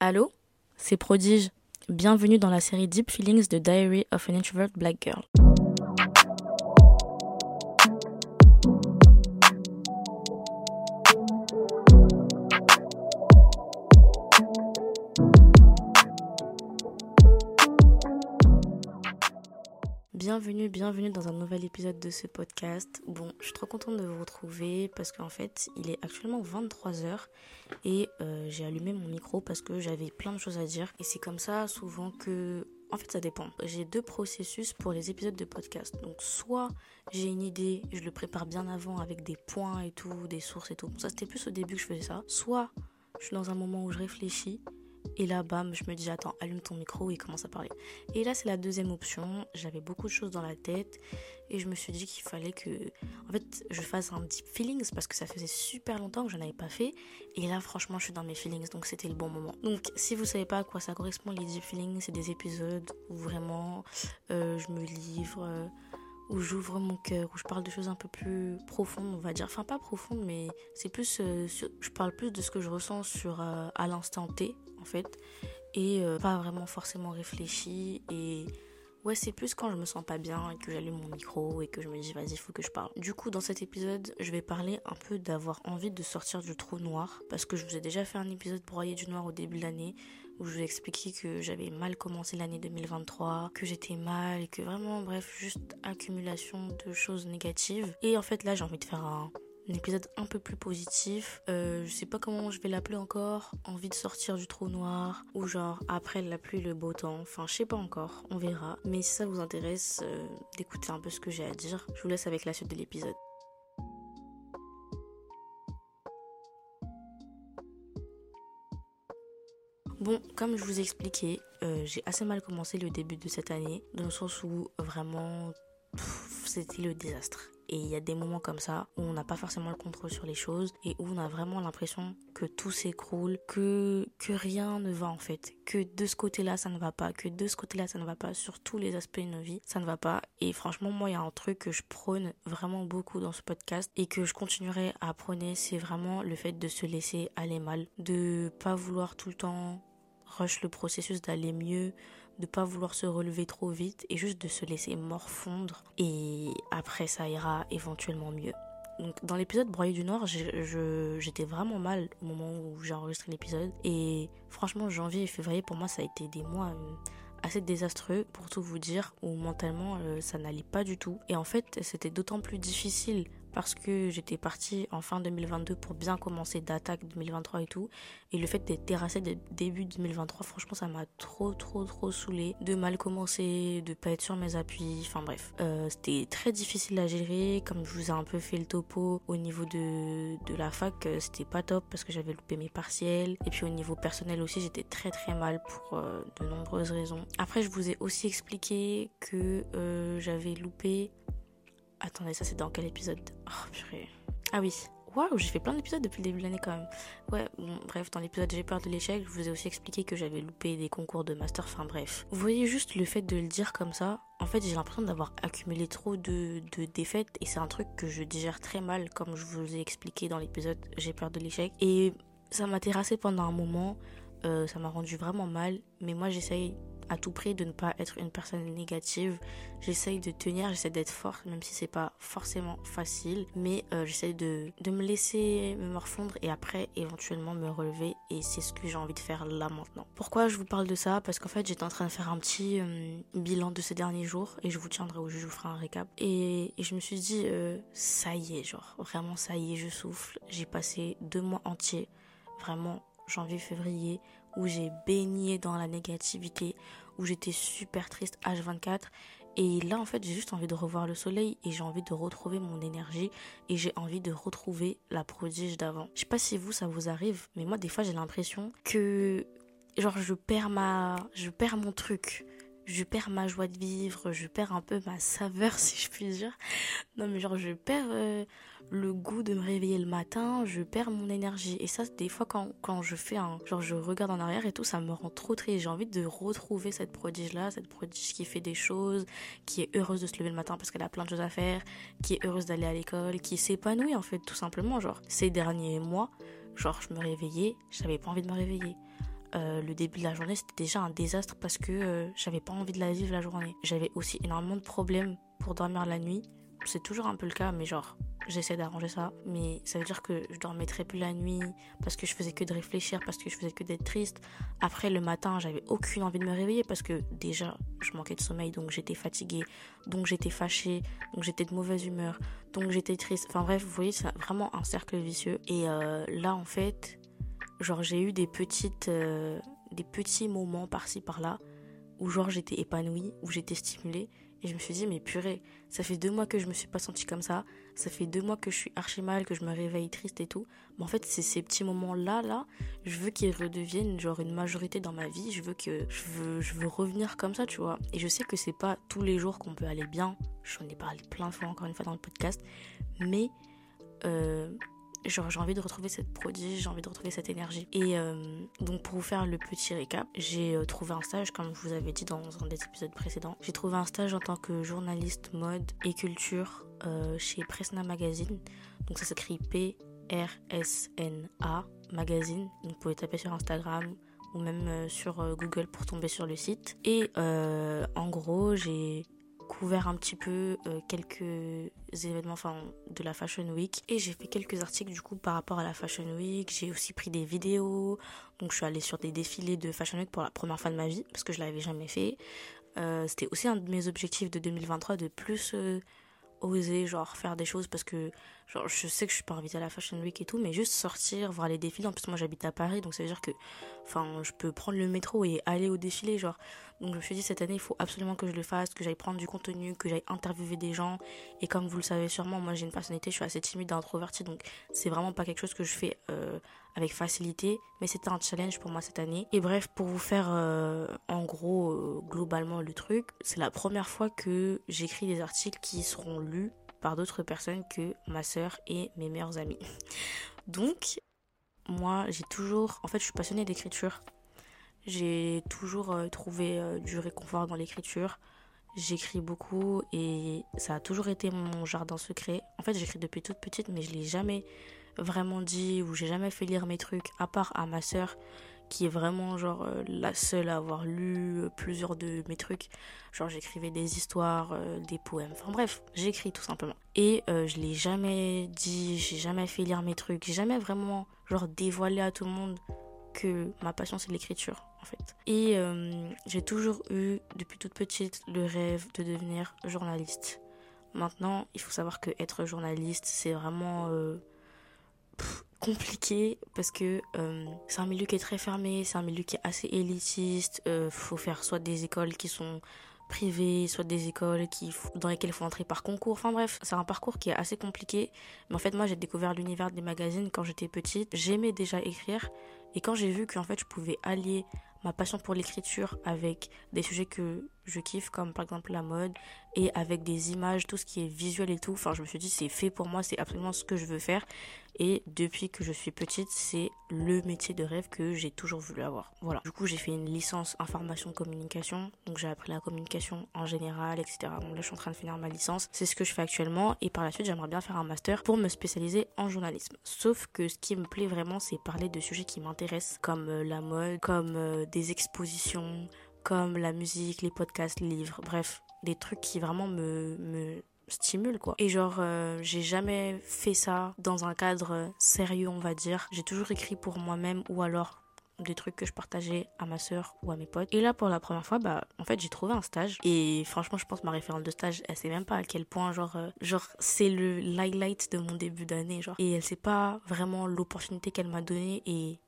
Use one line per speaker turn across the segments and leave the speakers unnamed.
Allô? C'est Prodige. Bienvenue dans la série Deep Feelings de Diary of an Introvert Black Girl. Bienvenue, bienvenue dans un nouvel épisode de ce podcast. Bon, je suis trop contente de vous retrouver parce qu'en fait, il est actuellement 23h et euh, j'ai allumé mon micro parce que j'avais plein de choses à dire. Et c'est comme ça souvent que... En fait, ça dépend. J'ai deux processus pour les épisodes de podcast. Donc, soit j'ai une idée, je le prépare bien avant avec des points et tout, des sources et tout. Ça, c'était plus au début que je faisais ça. Soit je suis dans un moment où je réfléchis et là, bam, je me dis, attends, allume ton micro et commence à parler. Et là, c'est la deuxième option. J'avais beaucoup de choses dans la tête et je me suis dit qu'il fallait que, en fait, je fasse un deep feelings parce que ça faisait super longtemps que je n'avais pas fait. Et là, franchement, je suis dans mes feelings, donc c'était le bon moment. Donc, si vous savez pas à quoi ça correspond, les deep feelings, c'est des épisodes où vraiment euh, je me livre. Euh, où j'ouvre mon cœur, où je parle de choses un peu plus profondes, on va dire. Enfin, pas profondes, mais c'est plus. Euh, je parle plus de ce que je ressens sur, à l'instant T, fait. Et euh, pas vraiment forcément réfléchi. Et ouais, c'est plus quand je me sens pas bien et que j'allume mon micro et que je me dis vas-y, il faut que je parle. Du coup, dans cet épisode, je vais parler un peu d'avoir envie de sortir du trou noir. Parce que je vous ai déjà fait un épisode broyé du noir au début de l'année où je vous ai expliqué que j'avais mal commencé l'année 2023, que j'étais mal que vraiment, bref, juste accumulation de choses négatives. Et en fait, là, j'ai envie de faire un un épisode un peu plus positif. Euh, je sais pas comment je vais l'appeler encore. Envie de sortir du trou noir. Ou genre après la pluie, le beau temps. Enfin, je sais pas encore. On verra. Mais si ça vous intéresse euh, d'écouter un peu ce que j'ai à dire, je vous laisse avec la suite de l'épisode. Bon, comme je vous ai expliqué, euh, j'ai assez mal commencé le début de cette année, dans le sens où vraiment c'était le désastre. Et il y a des moments comme ça où on n'a pas forcément le contrôle sur les choses et où on a vraiment l'impression que tout s'écroule, que, que rien ne va en fait, que de ce côté-là ça ne va pas, que de ce côté-là ça ne va pas, sur tous les aspects de nos vies ça ne va pas. Et franchement, moi il y a un truc que je prône vraiment beaucoup dans ce podcast et que je continuerai à prôner, c'est vraiment le fait de se laisser aller mal, de pas vouloir tout le temps rush le processus d'aller mieux, de pas vouloir se relever trop vite et juste de se laisser morfondre. Et après ça ira éventuellement mieux. Donc dans l'épisode Broyer du Nord, j'étais vraiment mal au moment où j'ai enregistré l'épisode. Et franchement janvier et février pour moi ça a été des mois euh, assez désastreux pour tout vous dire où mentalement euh, ça n'allait pas du tout. Et en fait c'était d'autant plus difficile parce que j'étais partie en fin 2022 pour bien commencer d'attaque 2023 et tout. Et le fait d'être terrassée dès début 2023, franchement, ça m'a trop, trop, trop saoulé de mal commencer, de pas être sur mes appuis. Enfin bref, euh, c'était très difficile à gérer. Comme je vous ai un peu fait le topo au niveau de, de la fac, euh, c'était pas top parce que j'avais loupé mes partiels. Et puis au niveau personnel aussi, j'étais très, très mal pour euh, de nombreuses raisons. Après, je vous ai aussi expliqué que j'avais loupé Attendez, ça c'est dans quel épisode Oh purée. Ah oui. Waouh, j'ai fait plein d'épisodes depuis le début de l'année quand même. Ouais, bon, bref, dans l'épisode J'ai peur de l'échec, je vous ai aussi expliqué que j'avais loupé des concours de master, enfin bref. Vous voyez juste le fait de le dire comme ça, en fait j'ai l'impression d'avoir accumulé trop de, de défaites et c'est un truc que je digère très mal comme je vous ai expliqué dans l'épisode J'ai peur de l'échec. Et ça m'a terrassé pendant un moment, euh, ça m'a rendu vraiment mal, mais moi j'essaye à tout prix de ne pas être une personne négative. J'essaye de tenir, j'essaie d'être forte, même si c'est pas forcément facile. Mais euh, j'essaie de, de me laisser me morfondre et après éventuellement me relever. Et c'est ce que j'ai envie de faire là maintenant. Pourquoi je vous parle de ça? Parce qu'en fait j'étais en train de faire un petit euh, bilan de ces derniers jours et je vous tiendrai au jeu, je vous ferai un récap. Et, je me suis dit, euh, ça y est, genre vraiment ça y est, je souffle. J'ai passé deux mois entiers, vraiment janvier, février, où j'ai baigné dans la négativité, où j'étais super triste H24. Et là, en fait, j'ai juste envie de revoir le soleil et j'ai envie de retrouver mon énergie et j'ai envie de retrouver la prodige d'avant. Je sais pas si vous, ça vous arrive, mais moi, des fois, j'ai l'impression que, genre, je perds ma, je perds mon truc je perds ma joie de vivre, je perds un peu ma saveur si je puis dire. Non mais genre je perds euh, le goût de me réveiller le matin, je perds mon énergie. Et ça des fois quand, quand je fais un... Genre je regarde en arrière et tout, ça me rend trop triste. J'ai envie de retrouver cette prodige là, cette prodige qui fait des choses, qui est heureuse de se lever le matin parce qu'elle a plein de choses à faire, qui est heureuse d'aller à l'école, qui s'épanouit en fait tout simplement. Genre ces derniers mois, genre je me réveillais, j'avais pas envie de me réveiller euh, le début de la journée, c'était déjà un désastre parce que euh, j'avais pas envie de la vivre la journée. J'avais aussi énormément de problèmes pour dormir la nuit. C'est toujours un peu le cas, mais genre, j'essaie d'arranger ça. Mais ça veut dire que je dormais très peu la nuit parce que je faisais que de réfléchir, parce que je faisais que d'être triste. Après, le matin, j'avais aucune envie de me réveiller parce que déjà, je manquais de sommeil, donc j'étais fatiguée, donc j'étais fâchée, donc j'étais de mauvaise humeur, donc j'étais triste. Enfin bref, vous voyez, c'est vraiment un cercle vicieux. Et euh, là, en fait, genre, j'ai eu des petites, euh, des petits moments par-ci par-là où genre j'étais épanouie, où j'étais stimulée. Et je me suis dit, mais purée, ça fait deux mois que je me suis pas sentie comme ça. Ça fait deux mois que je suis archi mal, que je me réveille triste et tout. Mais en fait, c'est ces petits moments-là, là, je veux qu'ils redeviennent genre une majorité dans ma vie. Je veux que, je veux, je veux revenir comme ça, tu vois. Et je sais que c'est pas tous les jours qu'on peut aller bien. J'en ai parlé plein de fois, encore une fois, dans le podcast. Mais, euh, j'ai envie de retrouver cette prodige, j'ai envie de retrouver cette énergie. Et euh, donc pour vous faire le petit récap, j'ai euh, trouvé un stage, comme je vous avais dit dans un des épisodes précédents, j'ai trouvé un stage en tant que journaliste mode et culture euh, chez Presna Magazine. Donc ça s'écrit P-R-S-N-A Magazine. Donc vous pouvez taper sur Instagram ou même sur Google pour tomber sur le site. Et en gros, j'ai couvert un petit peu euh, quelques événements enfin, de la Fashion Week et j'ai fait quelques articles du coup par rapport à la Fashion Week. J'ai aussi pris des vidéos, donc je suis allée sur des défilés de Fashion Week pour la première fois de ma vie parce que je l'avais jamais fait. Euh, c'était aussi un de mes objectifs de 2023 de plus euh, oser genre faire des choses parce que genre je sais que je suis pas invitée à la Fashion Week et tout mais juste sortir voir les défilés en plus moi j'habite à Paris donc ça veut dire que enfin je peux prendre le métro et aller au défilé genre donc je me suis dit cette année il faut absolument que je le fasse, que j'aille prendre du contenu, que j'aille interviewer des gens. Et comme vous le savez sûrement, moi j'ai une personnalité, je suis assez timide et introvertie, donc c'est vraiment pas quelque chose que je fais euh, avec facilité. Mais c'était un challenge pour moi cette année. Et bref, pour vous faire euh, en gros euh, globalement le truc, c'est la première fois que j'écris des articles qui seront lus par d'autres personnes que ma sœur et mes meilleurs amis. Donc moi j'ai toujours, en fait je suis passionnée d'écriture j'ai toujours euh, trouvé euh, du réconfort dans l'écriture. J'écris beaucoup et ça a toujours été mon jardin secret. En fait, j'écris depuis toute petite, mais je l'ai jamais vraiment dit ou j'ai jamais fait lire mes trucs, à part à ma sœur, qui est vraiment genre euh, la seule à avoir lu plusieurs de mes trucs. Genre j'écrivais des histoires, des poèmes. Enfin bref, j'écris tout simplement. Et je l'ai jamais dit, j'ai jamais fait lire mes trucs, j'ai jamais vraiment genre dévoilé à tout le monde que ma passion c'est l'écriture Et euh, j'ai toujours eu depuis toute petite le rêve de devenir journaliste. Maintenant, il faut savoir que être journaliste c'est vraiment euh, compliqué parce que euh, c'est un milieu qui est très fermé, c'est un milieu qui est assez élitiste. Il faut faire soit des écoles qui sont privées, soit des écoles qui, dans lesquelles il faut entrer par concours. Enfin bref, c'est un parcours qui est assez compliqué. Mais en fait, moi, j'ai découvert l'univers des magazines quand j'étais petite. J'aimais déjà écrire. Et quand j'ai vu qu'en fait, je pouvais allier ma passion pour l'écriture avec des sujets que je kiffe, comme par exemple la mode, et avec des images, tout ce qui est visuel et tout, enfin, je me suis dit, c'est fait pour moi, c'est absolument ce que je veux faire. Et depuis que je suis petite, c'est le métier de rêve que j'ai toujours voulu avoir. Voilà. Du coup, j'ai fait une licence information communication. Donc, j'ai appris la communication en général, etc. Donc là, je suis en train de finir ma licence. C'est ce que je fais actuellement. Et par la suite, j'aimerais bien faire un master pour me spécialiser en journalisme. Sauf que ce qui me plaît vraiment, c'est parler de sujets qui m'intéressent, comme euh, la mode, comme euh, des expositions, comme la musique, les podcasts, les livres. Bref, des trucs qui vraiment me, me stimule quoi. Et genre euh, j'ai jamais fait ça dans un cadre sérieux on va dire. J'ai toujours écrit pour moi-même ou alors des trucs que je partageais à ma soeur ou à mes potes. Et là pour la première fois bah en fait j'ai trouvé un stage et franchement je pense ma référente de stage elle sait même pas à quel point genre euh, genre c'est le highlight de mon début d'année genre et elle sait pas vraiment l'opportunité qu'elle m'a donnée et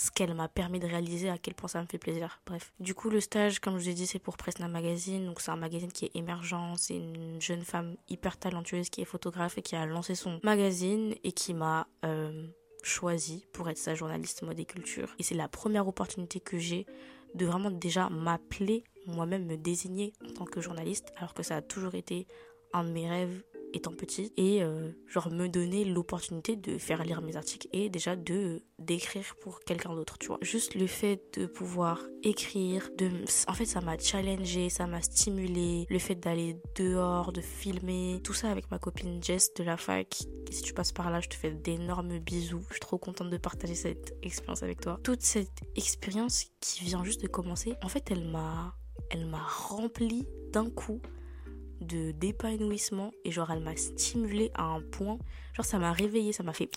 ce qu'elle m'a permis de réaliser, à quel point ça me fait plaisir. Bref. Du coup, le stage, comme je vous ai dit, c'est pour Presna Magazine. Donc, c'est un magazine qui est émergent. C'est une jeune femme hyper talentueuse qui est photographe et qui a lancé son magazine et qui m'a euh, choisi pour être sa journaliste mode et culture. Et c'est la première opportunité que j'ai de vraiment déjà m'appeler, moi-même me désigner en tant que journaliste, alors que ça a toujours été un de mes rêves étant petite et euh, genre me donner l'opportunité de faire lire mes articles et déjà de d'écrire pour quelqu'un d'autre, tu vois. Juste le fait de pouvoir écrire, de en fait ça m'a challengé, ça m'a stimulé, le fait d'aller dehors, de filmer, tout ça avec ma copine Jess de la fac. Si tu passes par là, je te fais d'énormes bisous. Je suis trop contente de partager cette expérience avec toi. Toute cette expérience qui vient juste de commencer, en fait, elle m'a elle m'a rempli d'un coup de d'épanouissement et genre elle m'a stimulé à un point genre ça m'a réveillé ça m'a fait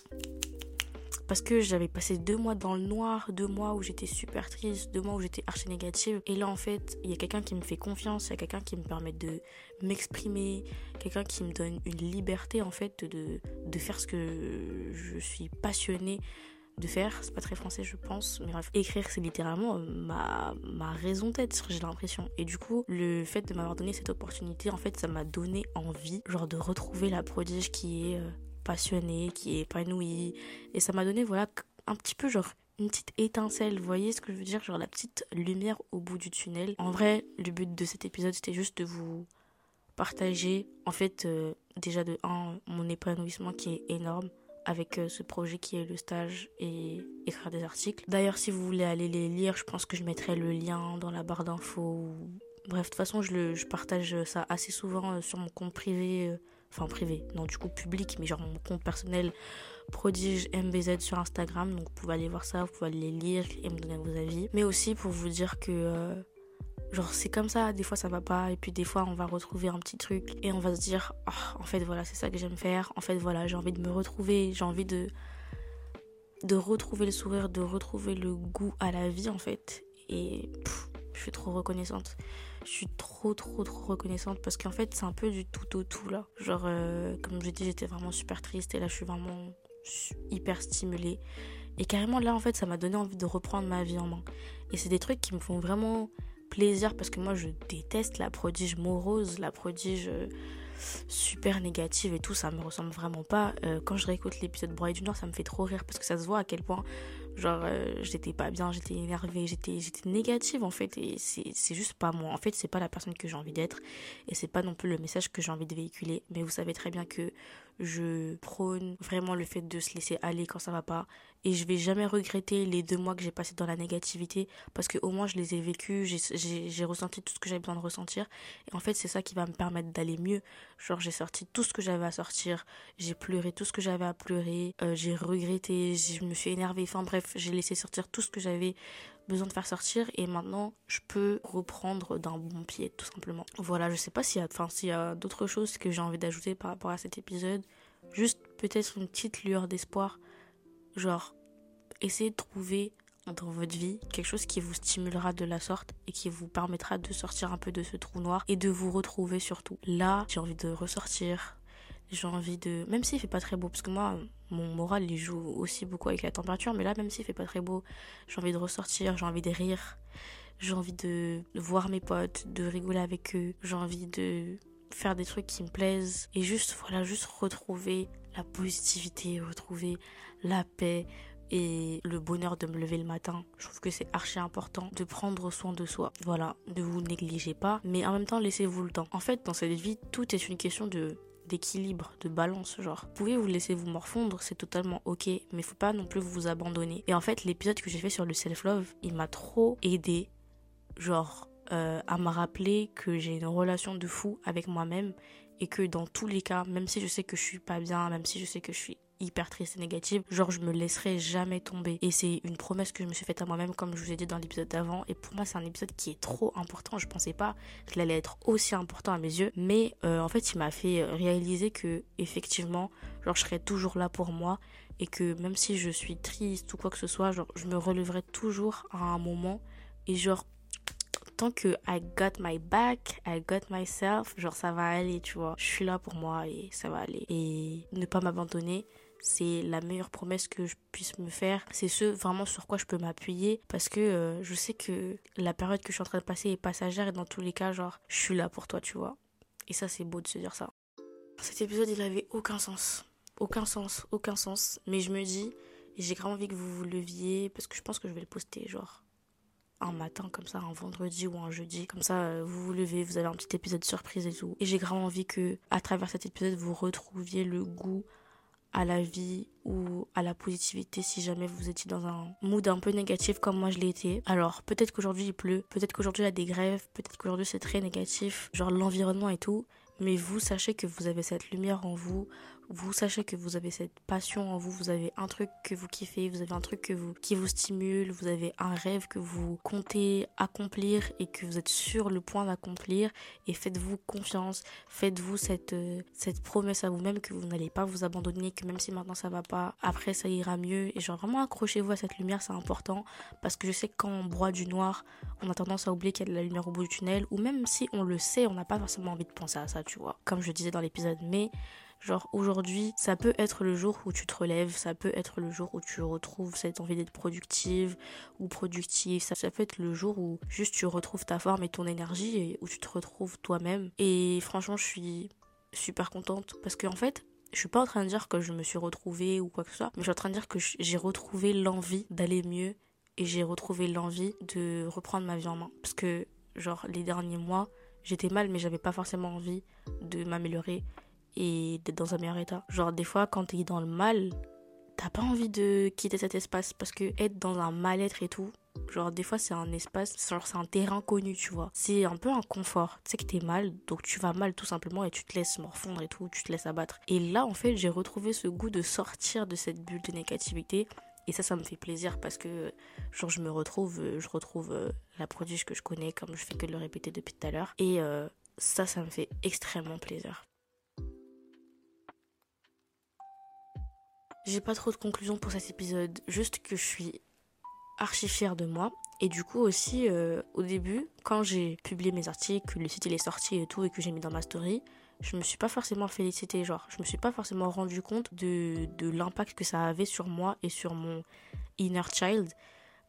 parce que j'avais passé deux mois dans le noir, deux mois où j'étais super triste, deux mois où j'étais archi négative. Et là, en fait, il y a quelqu'un qui me fait confiance, il y a quelqu'un qui me permet de m'exprimer, quelqu'un qui me donne une liberté, en fait, de, de faire ce que je suis passionnée de faire. C'est pas très français, je pense. Mais bref, écrire, c'est littéralement euh, ma, ma raison d'être, j'ai l'impression. Et du coup, le fait de m'avoir donné cette opportunité, en fait, ça m'a donné envie, genre, de retrouver la prodige qui est euh, passionnée, qui est épanouie. Et ça m'a donné, voilà, un petit peu, genre, une petite étincelle, vous voyez ce que je veux dire? Genre la petite lumière au bout du tunnel. En vrai, le but de cet épisode, c'était juste de vous partager, en fait, euh, déjà de un, mon épanouissement qui est énorme avec euh, ce projet qui est le stage et écrire des articles. D'ailleurs, si vous voulez aller les lire, je pense que je mettrai le lien dans la barre d'infos. Bref, de toute façon, je, le, partage ça assez souvent euh, sur mon compte privé, euh, enfin privé, non du coup public, mais genre mon compte personnel prodige MBZ sur Instagram. Donc vous pouvez aller voir ça, vous pouvez aller les lire et me donner vos avis. Mais aussi pour vous dire que Genre c'est comme ça, des fois ça va pas et puis des fois on va retrouver un petit truc et on va se dire oh, en fait voilà c'est ça que j'aime faire, en fait voilà j'ai envie de me retrouver, j'ai envie de de retrouver le sourire, de retrouver le goût à la vie en fait et je suis trop reconnaissante. Je suis trop trop trop reconnaissante parce qu'en fait c'est un peu du tout au tout là. Genre euh, comme je dis j'étais vraiment super triste et là je suis vraiment hyper stimulée. Et carrément là en fait ça m'a donné envie de reprendre ma vie en main. Et c'est des trucs qui me font vraiment plaisir parce que moi je déteste la prodige morose, la prodige euh, super négative et tout, ça me ressemble vraiment pas. Euh, quand je réécoute l'épisode Broye du Nord, ça me fait trop rire parce que ça se voit à quel point Genre, euh, j'étais pas bien, j'étais énervée, j'étais, négative en fait. Et c'est juste pas moi. En fait, c'est pas la personne que j'ai envie d'être. Et c'est pas non plus le message que j'ai envie de véhiculer. Mais vous savez très bien que je prône vraiment le fait de se laisser aller quand ça va pas. Et je vais jamais regretter les deux mois que j'ai passé dans la négativité. Parce que au moins, je les ai vécus, j'ai ressenti tout ce que j'avais besoin de ressentir. Et en fait, c'est ça qui va me permettre d'aller mieux. Genre, j'ai sorti tout ce que j'avais à sortir. J'ai pleuré tout ce que j'avais à pleurer. Euh, j'ai regretté, je me suis énervée. Enfin bref j'ai laissé sortir tout ce que j'avais besoin de faire sortir et maintenant je peux reprendre d'un bon pied tout simplement. Voilà, je sais pas s'il y a enfin s'il y a d'autres choses que j'ai envie d'ajouter par rapport à cet épisode. Juste peut-être une petite lueur d'espoir. Genre essayez de trouver dans votre vie quelque chose qui vous stimulera de la sorte et qui vous permettra de sortir un peu de ce trou noir et de vous retrouver surtout. Là, j'ai envie de ressortir, j'ai envie de même s'il fait pas très beau parce que moi mon moral il joue aussi beaucoup avec la température mais là même s'il fait pas très beau j'ai envie de ressortir j'ai envie de rire j'ai envie de voir mes potes de rigoler avec eux j'ai envie de faire des trucs qui me plaisent et juste voilà juste retrouver la positivité retrouver la paix et le bonheur de me lever le matin. Je trouve que c'est archi important de prendre soin de soi. Voilà, ne vous négligez pas, mais en même temps laissez-vous le temps. En fait, dans cette vie, tout est une question de d'équilibre, de balance, genre. Vous pouvez vous laisser vous morfondre, c'est totalement ok, mais faut pas non plus vous abandonner. Et en fait, l'épisode que j'ai fait sur le self-love, il m'a trop aidé, genre, euh, à me rappeler que j'ai une relation de fou avec moi-même et que dans tous les cas, même si je sais que je suis pas bien, même si je sais que je suis hyper triste et négative, genre je me laisserai jamais tomber. Et c'est une promesse que je me suis faite à moi-même, comme je vous ai dit dans l'épisode d'avant. Et pour moi, c'est un épisode qui est trop important. Je pensais pas qu'il allait être aussi important à mes yeux, mais euh, en fait, il m'a fait réaliser que effectivement, genre je serai toujours là pour moi et que même si je suis triste ou quoi que ce soit, genre je me relèverai toujours à un moment et genre tant que I got my back, I got myself, genre ça va aller, tu vois. Je suis là pour moi et ça va aller. Et ne pas m'abandonner, c'est la meilleure promesse que je puisse me faire. C'est ce vraiment sur quoi je peux m'appuyer parce que euh, je sais que la période que je suis en train de passer est passagère et dans tous les cas, genre, je suis là pour toi, tu vois. Et ça, c'est beau de se dire ça. Cet épisode, il avait aucun sens. Aucun sens, aucun sens. Mais je me dis, j'ai grave envie que vous vous leviez parce que je pense que je vais le poster, genre, un matin comme ça, un vendredi ou un jeudi. Comme ça, euh, vous vous levez, vous avez un petit épisode surprise et tout. Et j'ai grave envie que, à travers cet épisode, vous retrouviez le goût à la vie ou à la positivité si jamais vous étiez dans un mood un peu négatif comme moi je l'ai été. Alors peut-être qu'aujourd'hui il pleut, peut-être qu'aujourd'hui il y a des grèves, peut-être qu'aujourd'hui c'est très négatif, genre l'environnement et tout, mais vous sachez que vous avez cette lumière en vous, vous sachez que vous avez cette passion en vous, vous avez un truc que vous kiffez, vous avez un truc vous, qui vous stimule, vous avez un rêve que vous comptez accomplir et que vous êtes sur le point d'accomplir et faites-vous confiance, faites-vous cette, euh, cette promesse à vous-même que vous n'allez pas vous abandonner, que même si maintenant ça va pas, après ça ira mieux et genre vraiment accrochez-vous à cette lumière, c'est important parce que je sais que quand on broie du noir, on a tendance à oublier qu'il y a de la lumière au bout du tunnel ou même si on le sait, on n'a pas forcément envie de penser à ça, tu vois, comme je disais dans l'épisode, mais Genre aujourd'hui, ça peut être le jour où tu te relèves, ça peut être le jour où tu retrouves cette envie d'être productive ou productive, ça, peut être le jour où juste tu retrouves ta forme et ton énergie et où tu te retrouves toi-même. Et franchement, je suis super contente parce qu'en en fait, je suis pas en train de dire que je me suis retrouvée ou quoi que ce soit, mais je suis en train de dire que j'ai retrouvé l'envie d'aller mieux et j'ai retrouvé l'envie de reprendre ma vie en main. Parce que, genre, les derniers mois, j'étais mal, mais j'avais pas forcément envie de m'améliorer et d'être dans un meilleur état. Genre des fois quand t'es dans le mal, t'as pas envie de quitter cet espace parce que être dans un mal-être et tout, genre des fois c'est un espace, genre c'est un terrain connu, tu vois. C'est un peu un confort. Tu sais que t'es mal, donc tu vas mal tout simplement et tu te laisses morfondre et tout, tu te laisses abattre. Et là en fait j'ai retrouvé ce goût de sortir de cette bulle de négativité. Et ça, ça me fait plaisir parce que, genre, je me retrouve, je retrouve euh, la prodige que je connais, comme je fais que de le répéter depuis tout à l'heure. Et euh, ça, ça me fait extrêmement plaisir. J'ai pas trop de conclusions pour cet épisode, juste que je suis archi fière de moi. Et du coup aussi, euh, au début, quand j'ai publié mes articles, le site il est sorti et tout, et que j'ai mis dans ma story, je me suis pas forcément félicité, genre, je me suis pas forcément rendu compte de, de l'impact que ça avait sur moi et sur mon inner child.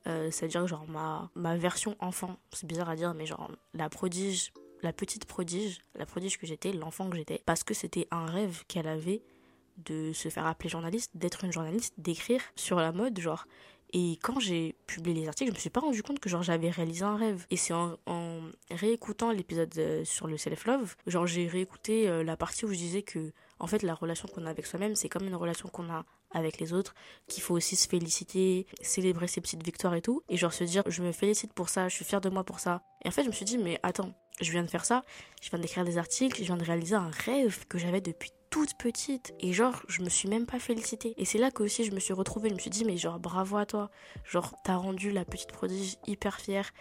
Euh, C'est-à-dire, genre, ma, ma version enfant, c'est bizarre à dire, mais genre, la prodige, la petite prodige, la prodige que j'étais, l'enfant que j'étais, parce que c'était un rêve qu'elle avait de se faire appeler journaliste, d'être une journaliste, d'écrire sur la mode, genre. Et quand j'ai publié les articles, je me suis pas rendu compte que genre j'avais réalisé un rêve. Et c'est en, réécoutant l'épisode euh, sur le self-love, genre j'ai réécouté euh, la partie où je disais que en fait la relation qu'on a avec soi-même, c'est comme une relation qu'on a avec les autres, qu'il faut aussi se féliciter, célébrer ses petites victoires et tout. Et genre se dire je me félicite pour ça, je suis fière de moi pour ça. Et en fait je me suis dit mais attends, je viens de faire ça, je viens d'écrire des articles, je viens de réaliser un rêve que j'avais depuis toute petite. Et genre, je me suis même pas félicitée. Et c'est là que aussi je me suis retrouvée. Je me suis dit, mais genre, bravo à toi. Genre, t'as rendu la petite prodige hyper fière.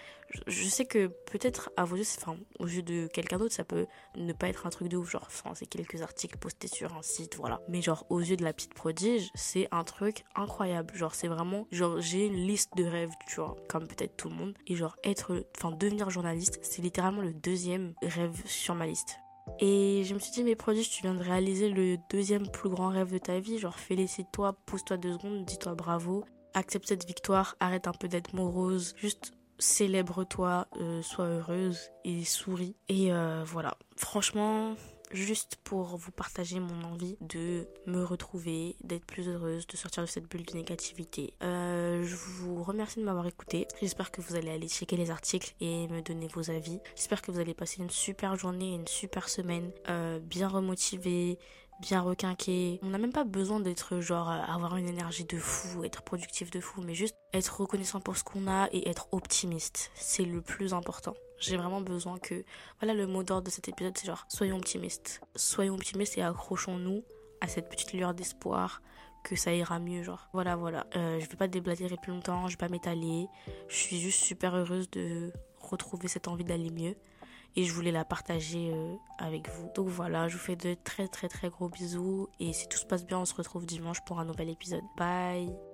Je, sais que peut-être à vos yeux, enfin, aux yeux de quelqu'un d'autre, ça peut ne pas être un truc de ouf. Genre, enfin, c'est quelques articles postés sur un site, voilà. Mais genre, aux yeux de la petite prodige, c'est un truc incroyable. Genre, c'est vraiment, genre, j'ai une liste de rêves, tu vois, comme peut-être tout le monde. Et genre, être, enfin, devenir journaliste, c'est littéralement le deuxième rêve sur ma liste. Et je me suis dit, mais prodiges, tu viens de réaliser le deuxième plus grand rêve de ta vie. Genre, félicite-toi, pose-toi deux secondes, dis-toi bravo. Accepte cette victoire, arrête un peu d'être morose. Juste célèbre-toi, euh, sois heureuse et souris. Et euh, voilà. Franchement, juste pour vous partager mon envie de me retrouver, d'être plus heureuse, de sortir de cette bulle de négativité. Euh, je vous remercie de m'avoir écouté. J'espère que vous allez aller checker les articles et me donner vos avis. J'espère que vous allez passer une super journée, une super semaine, euh, bien remotivée, bien requinqué. On n'a même pas besoin d'être genre avoir une énergie de fou, être productif de fou, mais juste être reconnaissant pour ce qu'on a et être optimiste. C'est le plus important. J'ai vraiment besoin que voilà le mot d'ordre de cet épisode, c'est genre soyons optimistes. Soyons optimistes et accrochons-nous à cette petite lueur d'espoir que ça ira mieux genre voilà voilà euh, je vais pas déblatérer plus longtemps je vais pas m'étaler je suis juste super heureuse de retrouver cette envie d'aller mieux et je voulais la partager euh, avec vous. Donc voilà, je vous fais de très très très gros bisous et si tout se passe bien, on se retrouve dimanche pour un nouvel épisode. Bye